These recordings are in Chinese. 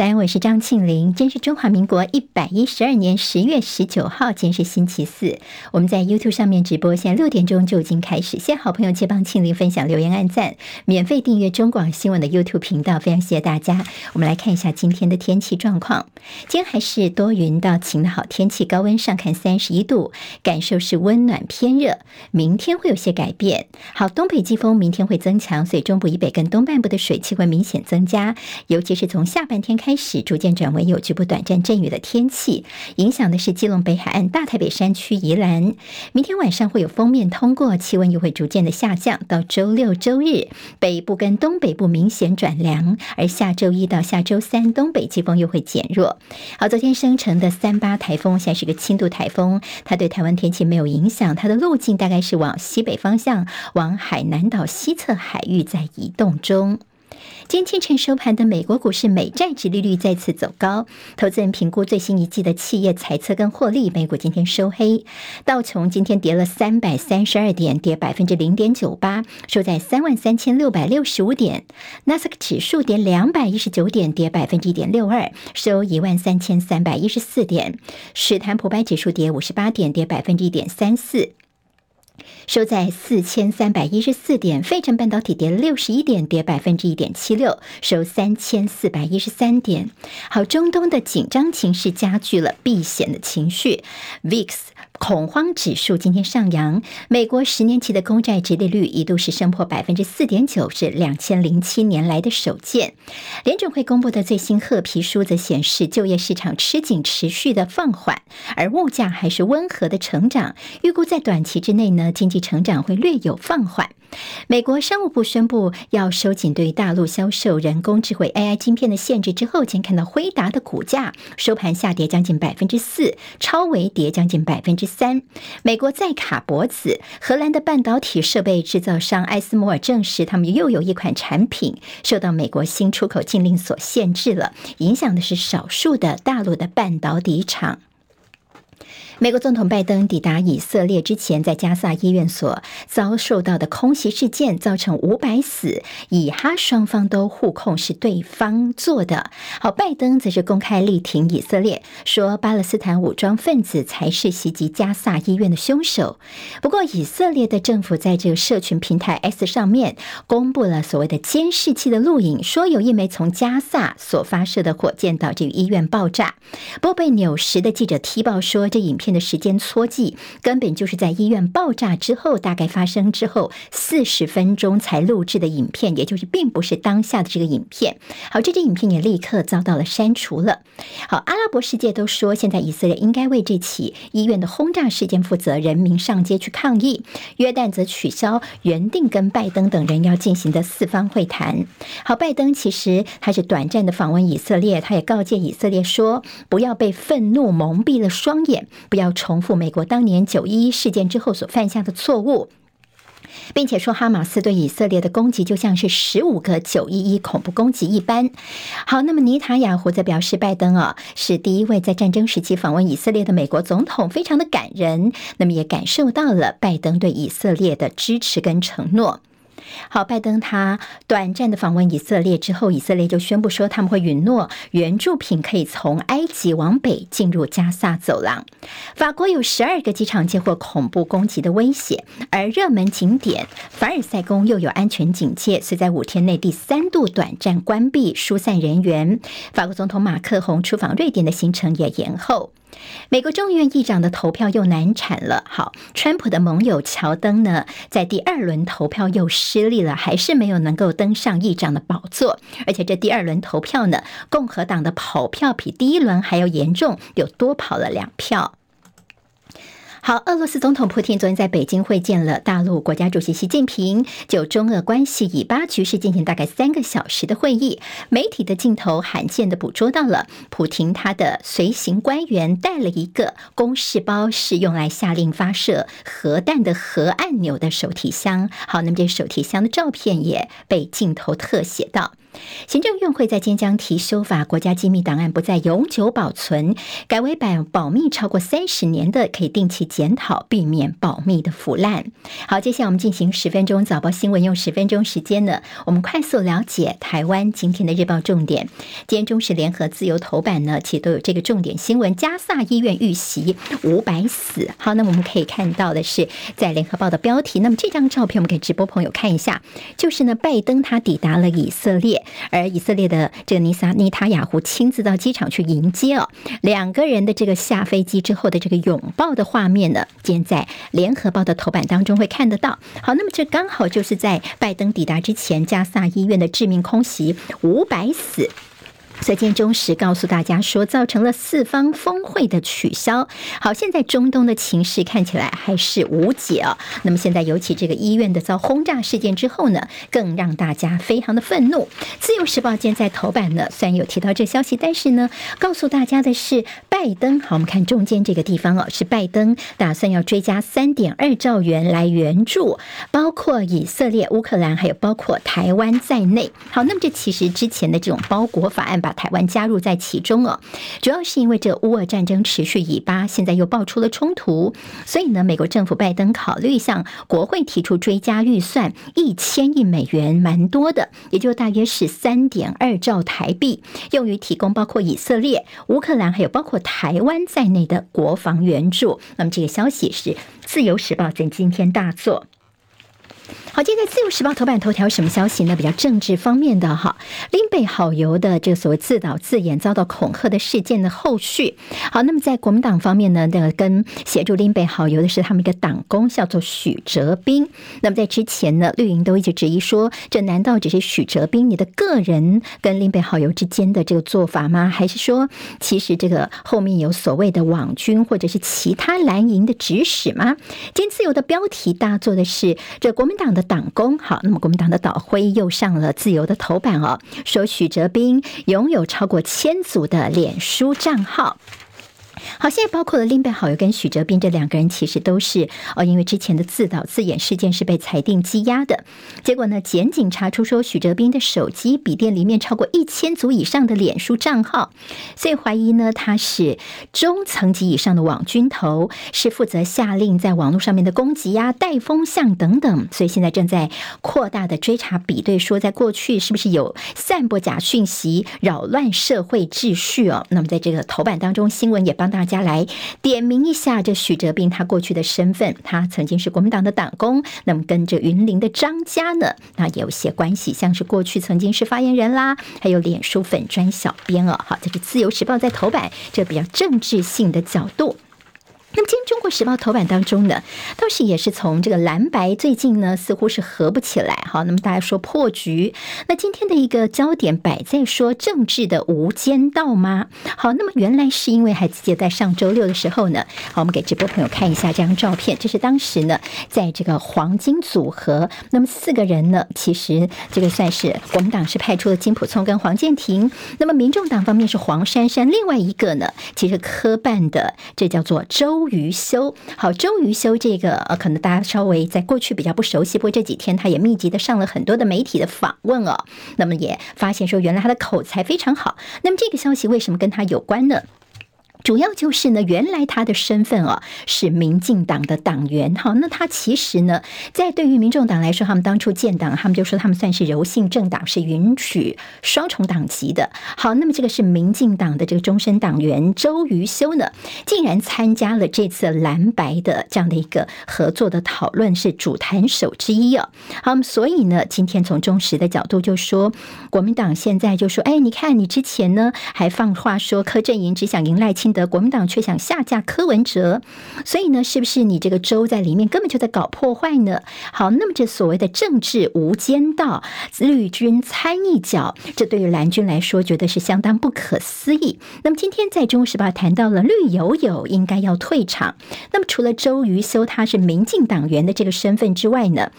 早安，我是张庆玲。今天是中华民国一百一十二年十月十九号，今天是星期四。我们在 YouTube 上面直播，现在六点钟就已经开始。谢谢好朋友借帮庆玲分享、留言、按赞，免费订阅中广新闻的 YouTube 频道，非常谢谢大家。我们来看一下今天的天气状况。今天还是多云到晴的好天气，高温上看三十一度，感受是温暖偏热。明天会有些改变。好，东北季风明天会增强，所以中部以北跟东半部的水汽会明显增加，尤其是从下半天开开始逐渐转为有局部短暂阵雨的天气，影响的是基隆北海岸、大台北山区、宜兰。明天晚上会有锋面通过，气温又会逐渐的下降。到周六周日，北部跟东北部明显转凉，而下周一到下周三，东北季风又会减弱。好，昨天生成的三八台风现在是个轻度台风，它对台湾天气没有影响，它的路径大概是往西北方向，往海南岛西侧海域在移动中。今天清晨收盘的美国股市美债殖利率再次走高，投资人评估最新一季的企业财测跟获利，美股今天收黑，道琼今天跌了三百三十二点，跌百分之零点九八，收在三万三千六百六十五点，纳斯达克指数跌两百一十九点，跌百分之一点六二，收一万三千三百一十四点，史坦普百指数跌五十八点，跌百分之一点三四。收在四千三百一十四点，费城半导体跌六十一点，跌百分之一点七六，收三千四百一十三点。好，中东的紧张情势加剧了避险的情绪，VIX。恐慌指数今天上扬，美国十年期的公债殖利率一度是升破百分之四点九，是两千零七年来的首见。联准会公布的最新褐皮书则显示，就业市场吃紧持续的放缓，而物价还是温和的成长。预估在短期之内呢，经济成长会略有放缓。美国商务部宣布要收紧对大陆销售人工智慧 AI 晶片的限制之后，先看到辉达的股价收盘下跌将近百分之四，超微跌将近百分之三。美国在卡脖子，荷兰的半导体设备制造商艾斯摩尔证实，他们又有一款产品受到美国新出口禁令所限制了，影响的是少数的大陆的半导体厂。美国总统拜登抵达以色列之前，在加萨医院所遭受到的空袭事件，造成五百死，以哈双方都互控是对方做的。好，拜登则是公开力挺以色列，说巴勒斯坦武装分子才是袭击加萨医院的凶手。不过，以色列的政府在这个社群平台 S 上面公布了所谓的监视器的录影，说有一枚从加萨所发射的火箭导致医院爆炸。不过，被纽时的记者踢爆说，这影片。的时间戳记根本就是在医院爆炸之后，大概发生之后四十分钟才录制的影片，也就是并不是当下的这个影片。好，这支影片也立刻遭到了删除了。好，阿拉伯世界都说，现在以色列应该为这起医院的轰炸事件负责，人民上街去抗议。约旦则取消原定跟拜登等人要进行的四方会谈。好，拜登其实他是短暂的访问以色列，他也告诫以色列说，不要被愤怒蒙蔽了双眼，不要。要重复美国当年九一一事件之后所犯下的错误，并且说哈马斯对以色列的攻击就像是十五个九一一恐怖攻击一般。好，那么尼塔雅胡则表示，拜登啊是第一位在战争时期访问以色列的美国总统，非常的感人。那么也感受到了拜登对以色列的支持跟承诺。好，拜登他短暂的访问以色列之后，以色列就宣布说他们会允诺援助品可以从埃及往北进入加萨走廊。法国有十二个机场接获恐怖攻击的威胁，而热门景点凡尔赛宫又有安全警戒，虽在五天内第三度短暂关闭，疏散人员。法国总统马克宏出访瑞典的行程也延后。美国众议院议长的投票又难产了。好，川普的盟友乔登呢，在第二轮投票又失利了，还是没有能够登上议长的宝座。而且这第二轮投票呢，共和党的跑票比第一轮还要严重，又多跑了两票。好，俄罗斯总统普京昨天在北京会见了大陆国家主席习近平，就中俄关系以巴局势进行大概三个小时的会议。媒体的镜头罕见的捕捉到了普丁他的随行官员带了一个公事包，是用来下令发射核弹的核按钮的手提箱。好，那么这手提箱的照片也被镜头特写到。行政院会在今天将提修法，国家机密档案不再永久保存，改为保保密超过三十年的，可以定期检讨，避免保密的腐烂。好，接下来我们进行十分钟早报新闻，用十分钟时间呢，我们快速了解台湾今天的日报重点。今天中时联合自由头版呢，其实都有这个重点新闻：加萨医院遇袭，五百死。好，那我们可以看到的是，在联合报的标题，那么这张照片我们给直播朋友看一下，就是呢，拜登他抵达了以色列，而以色列的这个尼撒尼塔雅胡亲自到机场去迎接哦，两个人的这个下飞机之后的这个拥抱的画面呢，今天在联合报的头版当中会看得到。好，那么这刚好就是在拜登抵达之前，加萨医院的致命空袭，五百死。所以今天中时告诉大家说，造成了四方峰会的取消。好，现在中东的情势看起来还是无解哦。那么现在尤其这个医院的遭轰炸事件之后呢，更让大家非常的愤怒。自由时报今天在头版呢，虽然有提到这消息，但是呢，告诉大家的是，拜登。好，我们看中间这个地方哦，是拜登打算要追加三点二兆元来援助，包括以色列、乌克兰，还有包括台湾在内。好，那么这其实之前的这种包裹法案吧吧。台湾加入在其中哦，主要是因为这乌俄战争持续以巴，现在又爆出了冲突，所以呢，美国政府拜登考虑向国会提出追加预算一千亿美元，蛮多的，也就大约是三点二兆台币，用于提供包括以色列、乌克兰还有包括台湾在内的国防援助。那么这个消息是自由时报在今天大作。好，今天在《自由时报》头版头条什么消息呢？比较政治方面的哈，林北好游的这个所谓自导自演遭到恐吓的事件的后续。好，那么在国民党方面呢，这个跟协助林北好游的是他们一个党工，叫做许哲斌。那么在之前呢，绿营都一直质疑说，这难道只是许哲斌你的个人跟林北好游之间的这个做法吗？还是说，其实这个后面有所谓的网军或者是其他蓝营的指使吗？今天自由的标题大做的是这国民党的。党工好，那么国民党的党徽又上了自由的头版哦，说许哲斌拥有超过千组的脸书账号。好，现在包括了林北好友跟许哲斌这两个人，其实都是哦，因为之前的自导自演事件是被裁定羁押的。结果呢，检警查出说许哲斌的手机、笔电里面超过一千组以上的脸书账号，所以怀疑呢他是中层级以上的网军头，是负责下令在网络上面的攻击呀、带风向等等。所以现在正在扩大的追查比对，说在过去是不是有散播假讯息、扰乱社会秩序哦？那么在这个头版当中，新闻也帮。大大家来点名一下，这许哲斌他过去的身份，他曾经是国民党的党工，那么跟着云林的张家呢，那也有些关系，像是过去曾经是发言人啦，还有脸书粉专小编哦，好，这是自由时报在头版，这比较政治性的角度。那么今天《中国时报》头版当中呢，倒是也是从这个蓝白最近呢似乎是合不起来哈。那么大家说破局，那今天的一个焦点摆在说政治的无间道吗？好，那么原来是因为还记得在上周六的时候呢，好，我们给直播朋友看一下这张照片，这是当时呢在这个黄金组合，那么四个人呢，其实这个算是国民党是派出了金溥聪跟黄建庭，那么民众党方面是黄珊珊，另外一个呢，其实科办的这叫做周。于修，好，周于修这个呃，可能大家稍微在过去比较不熟悉，不过这几天他也密集的上了很多的媒体的访问哦，那么也发现说，原来他的口才非常好。那么这个消息为什么跟他有关呢？主要就是呢，原来他的身份啊是民进党的党员，好，那他其实呢，在对于民众党来说，他们当初建党，他们就说他们算是柔性政党，是允许双重党籍的。好，那么这个是民进党的这个终身党员周瑜修呢，竟然参加了这次蓝白的这样的一个合作的讨论，是主谈手之一啊。好，所以呢，今天从中时的角度就说，国民党现在就说，哎，你看你之前呢还放话说柯震营只想赢赖清。的国民党却想下架柯文哲，所以呢，是不是你这个州在里面根本就在搞破坏呢？好，那么这所谓的政治无间道，绿军参一脚，这对于蓝军来说，觉得是相当不可思议。那么今天在《中时报》谈到了绿油油应该要退场，那么除了周瑜修他是民进党员的这个身份之外呢？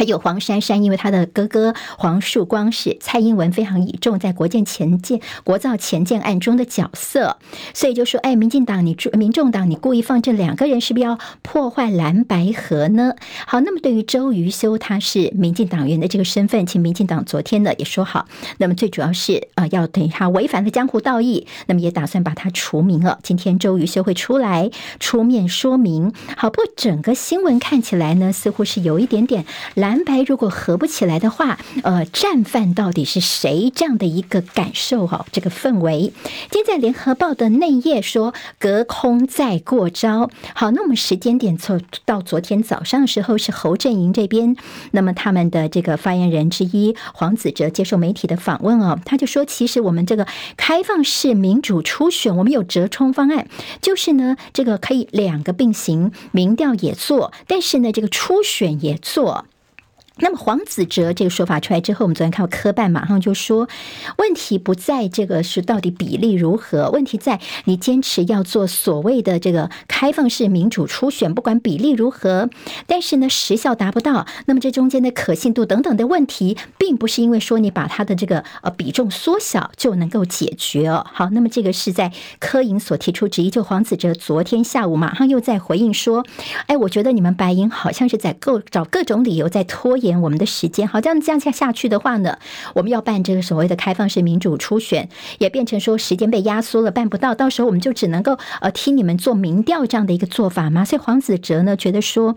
还有黄珊珊，因为他的哥哥黄树光是蔡英文非常倚重在国建前建国造前建案中的角色，所以就说：“哎，民进党你民众党你故意放这两个人，是不是要破坏蓝白合呢？”好，那么对于周瑜修他是民进党员的这个身份，请民进党昨天呢也说好，那么最主要是啊、要等于他违反了江湖道义，那么也打算把他除名了。今天周瑜修会出来出面说明。好，不整个新闻看起来呢，似乎是有一点点。蓝蓝白如果合不起来的话，呃，战犯到底是谁？这样的一个感受哈，这个氛围。今天在联合报的内页说，隔空再过招。好，那我们时间点错到昨天早上的时候，是侯阵营这边，那么他们的这个发言人之一黄子哲接受媒体的访问哦，他就说，其实我们这个开放式民主初选，我们有折冲方案，就是呢，这个可以两个并行，民调也做，但是呢，这个初选也做。那么黄子哲这个说法出来之后，我们昨天看到科办马上就说，问题不在这个是到底比例如何，问题在你坚持要做所谓的这个开放式民主初选，不管比例如何，但是呢时效达不到，那么这中间的可信度等等的问题，并不是因为说你把它的这个呃比重缩小就能够解决哦。好，那么这个是在柯营所提出质疑，就黄子哲昨天下午马上又在回应说，哎，我觉得你们白银好像是在各找各种理由在拖延。我们的时间好，这样这样下下去的话呢，我们要办这个所谓的开放式民主初选，也变成说时间被压缩了，办不到，到时候我们就只能够呃听你们做民调这样的一个做法吗？所以黄子哲呢觉得说。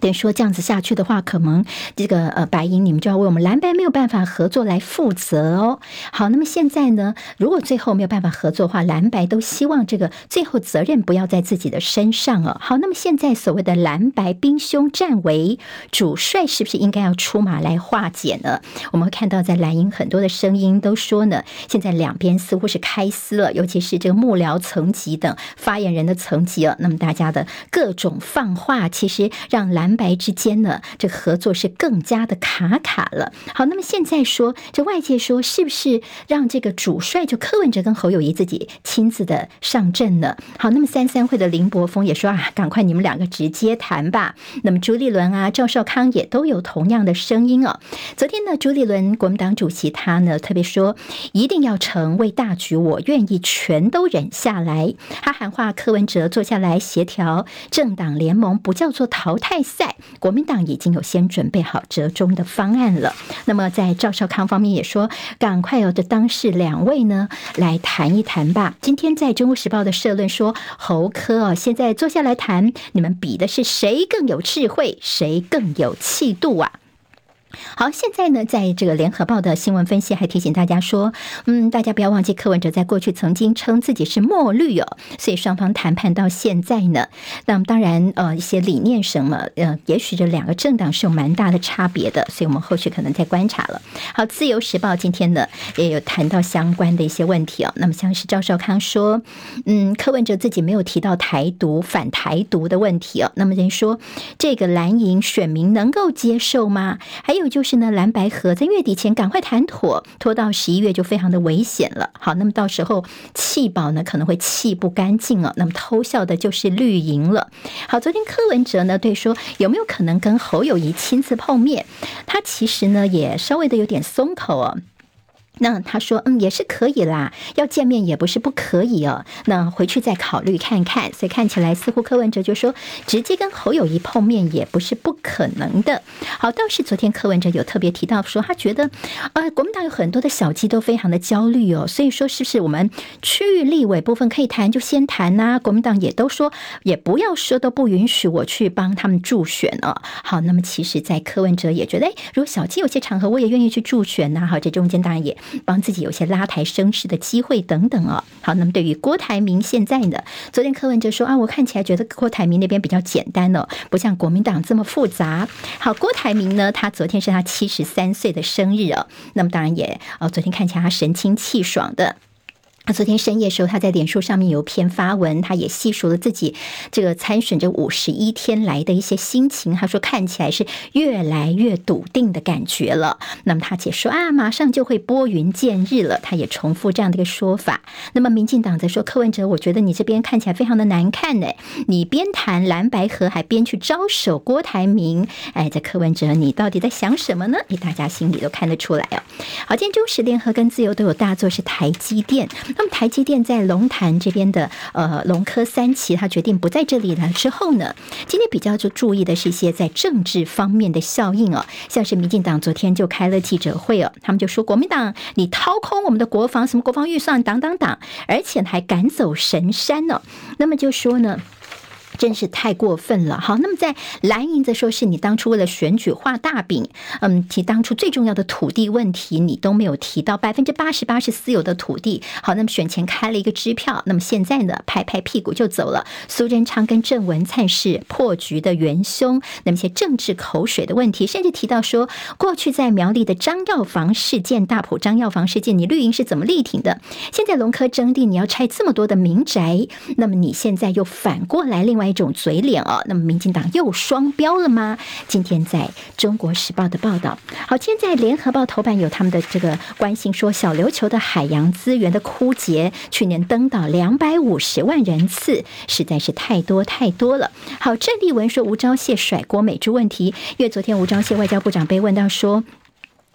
等于说这样子下去的话，可能这个呃白银你们就要为我们蓝白没有办法合作来负责哦。好，那么现在呢，如果最后没有办法合作的话，蓝白都希望这个最后责任不要在自己的身上哦。好，那么现在所谓的蓝白兵凶战危，主帅是不是应该要出马来化解呢？我们会看到在蓝营很多的声音都说呢，现在两边似乎是开撕了，尤其是这个幕僚层级等发言人的层级啊。那么大家的各种放话，其实让蓝。白之间呢，这合作是更加的卡卡了。好，那么现在说，这外界说是不是让这个主帅就柯文哲跟侯友谊自己亲自的上阵呢？好，那么三三会的林柏峰也说啊，赶快你们两个直接谈吧。那么朱立伦啊、赵少康也都有同样的声音哦。昨天呢，朱立伦国民党主席他呢特别说，一定要成为大局，我愿意全都忍下来。他喊话柯文哲坐下来协调政党联盟，不叫做淘汰赛。在国民党已经有先准备好折中的方案了。那么在赵少康方面也说，赶快由的当事两位呢来谈一谈吧。今天在《中国时报》的社论说，侯科哦，现在坐下来谈，你们比的是谁更有智慧，谁更有气度啊？好，现在呢，在这个联合报的新闻分析还提醒大家说，嗯，大家不要忘记柯文哲在过去曾经称自己是墨绿哦，所以双方谈判到现在呢，那么当然呃一些理念什么，呃，也许这两个政党是有蛮大的差别的，所以我们后续可能再观察了。好，自由时报今天呢也有谈到相关的一些问题哦，那么像是赵少康说，嗯，柯文哲自己没有提到台独反台独的问题哦，那么人说这个蓝营选民能够接受吗？还有。还有就是呢，蓝白河在月底前赶快谈妥，拖到十一月就非常的危险了。好，那么到时候气保呢可能会气不干净了，那么偷笑的就是绿营了。好，昨天柯文哲呢对说有没有可能跟侯友谊亲自碰面？他其实呢也稍微的有点松口哦。那他说，嗯，也是可以啦，要见面也不是不可以哦。那回去再考虑看看。所以看起来似乎柯文哲就说，直接跟侯友宜碰面也不是不可能的。好，倒是昨天柯文哲有特别提到说，他觉得，呃，国民党有很多的小鸡都非常的焦虑哦。所以说，是不是我们区域立委部分可以谈就先谈呐？国民党也都说，也不要说都不允许我去帮他们助选哦。好，那么其实，在柯文哲也觉得，哎，如果小鸡有些场合，我也愿意去助选呐。好，这中间当然也。帮自己有些拉抬声势的机会等等哦。好，那么对于郭台铭现在呢，昨天柯文哲说啊，我看起来觉得郭台铭那边比较简单哦，不像国民党这么复杂。好，郭台铭呢，他昨天是他七十三岁的生日哦，那么当然也啊，昨天看起来他神清气爽的。昨天深夜的时候，他在脸书上面有篇发文，他也细数了自己这个参选这五十一天来的一些心情。他说看起来是越来越笃定的感觉了。那么他解说啊，马上就会拨云见日了。他也重复这样的一个说法。那么民进党则说，柯文哲，我觉得你这边看起来非常的难看呢。你边谈蓝白合，还边去招手郭台铭。哎，这柯文哲，你到底在想什么呢？哎，大家心里都看得出来哦。好，今天中时联合跟自由都有大作是台积电。那么台积电在龙潭这边的呃龙科三期，他决定不在这里了之后呢，今天比较就注意的是一些在政治方面的效应哦，像是民进党昨天就开了记者会哦，他们就说国民党你掏空我们的国防，什么国防预算，等等等，而且还赶走神山呢，那么就说呢。真是太过分了，好，那么在蓝营则说是你当初为了选举画大饼，嗯，提当初最重要的土地问题你都没有提到，百分之八十八是私有的土地，好，那么选前开了一个支票，那么现在呢，拍拍屁股就走了。苏贞昌跟郑文灿是破局的元凶，那么些政治口水的问题，甚至提到说，过去在苗栗的张药房事件、大埔张药房事件，你绿营是怎么力挺的？现在龙科征地，你要拆这么多的民宅，那么你现在又反过来另外。一种嘴脸哦，那么民进党又双标了吗？今天在中国时报的报道，好，今天在联合报头版有他们的这个关心，说小琉球的海洋资源的枯竭，去年登岛两百五十万人次，实在是太多太多了。好，郑丽文说吴钊燮甩锅美猪问题，因为昨天吴钊燮外交部长被问到说。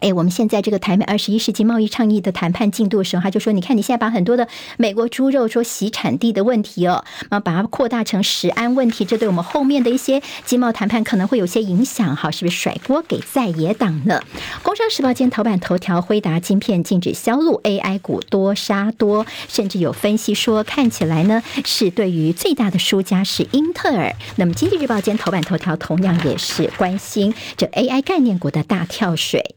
哎，我们现在这个台美二十一世纪贸易倡议的谈判进度的时候，他就说：“你看，你现在把很多的美国猪肉说洗产地的问题哦，啊，把它扩大成食安问题，这对我们后面的一些经贸谈判可能会有些影响。哈，是不是甩锅给在野党呢？”工商时报今天头版头条：辉达晶片禁止销路，AI 股多杀多，甚至有分析说，看起来呢是对于最大的输家是英特尔。那么经济日报今天头版头条同样也是关心这 AI 概念股的大跳水。